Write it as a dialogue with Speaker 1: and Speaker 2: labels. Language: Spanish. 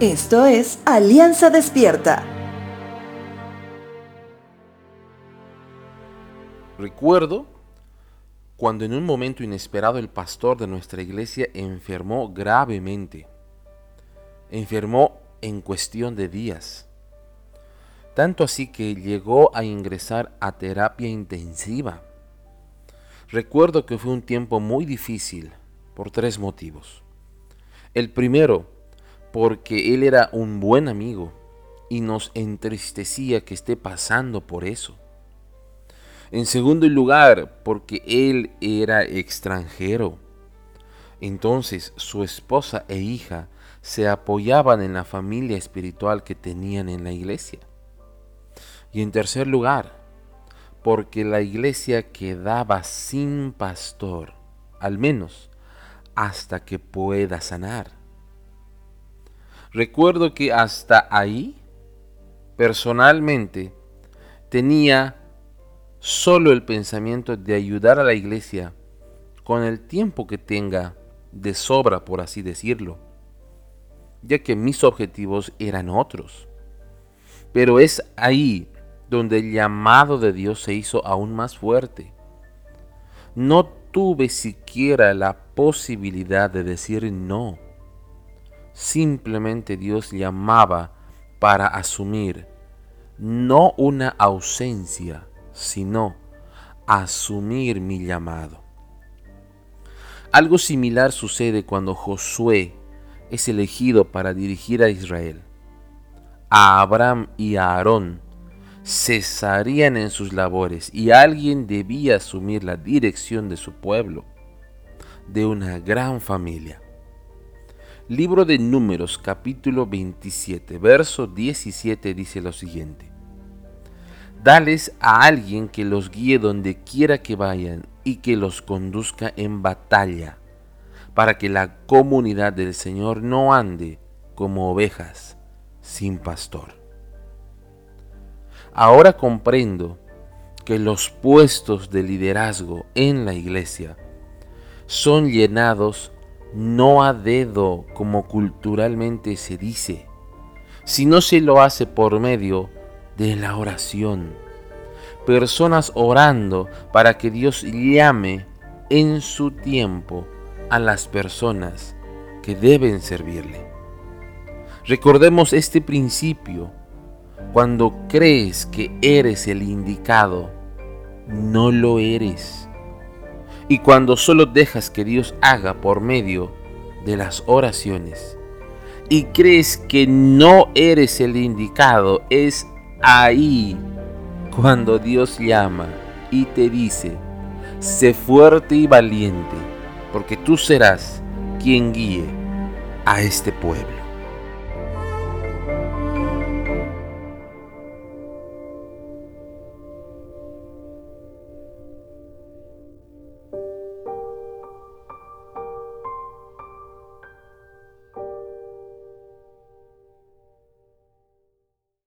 Speaker 1: Esto es Alianza Despierta.
Speaker 2: Recuerdo cuando en un momento inesperado el pastor de nuestra iglesia enfermó gravemente. Enfermó en cuestión de días. Tanto así que llegó a ingresar a terapia intensiva. Recuerdo que fue un tiempo muy difícil por tres motivos. El primero, porque él era un buen amigo y nos entristecía que esté pasando por eso. En segundo lugar, porque él era extranjero. Entonces su esposa e hija se apoyaban en la familia espiritual que tenían en la iglesia. Y en tercer lugar, porque la iglesia quedaba sin pastor, al menos hasta que pueda sanar. Recuerdo que hasta ahí, personalmente, tenía solo el pensamiento de ayudar a la iglesia con el tiempo que tenga de sobra, por así decirlo, ya que mis objetivos eran otros. Pero es ahí donde el llamado de Dios se hizo aún más fuerte. No tuve siquiera la posibilidad de decir no. Simplemente Dios llamaba para asumir no una ausencia, sino asumir mi llamado. Algo similar sucede cuando Josué es elegido para dirigir a Israel. A Abraham y a Aarón cesarían en sus labores y alguien debía asumir la dirección de su pueblo, de una gran familia. Libro de Números capítulo 27, verso 17 dice lo siguiente. Dales a alguien que los guíe donde quiera que vayan y que los conduzca en batalla, para que la comunidad del Señor no ande como ovejas sin pastor. Ahora comprendo que los puestos de liderazgo en la iglesia son llenados no a dedo como culturalmente se dice, sino se lo hace por medio de la oración. Personas orando para que Dios llame en su tiempo a las personas que deben servirle. Recordemos este principio cuando crees que eres el indicado, no lo eres. Y cuando solo dejas que Dios haga por medio de las oraciones y crees que no eres el indicado, es ahí cuando Dios llama y te dice, sé fuerte y valiente, porque tú serás quien guíe a este pueblo.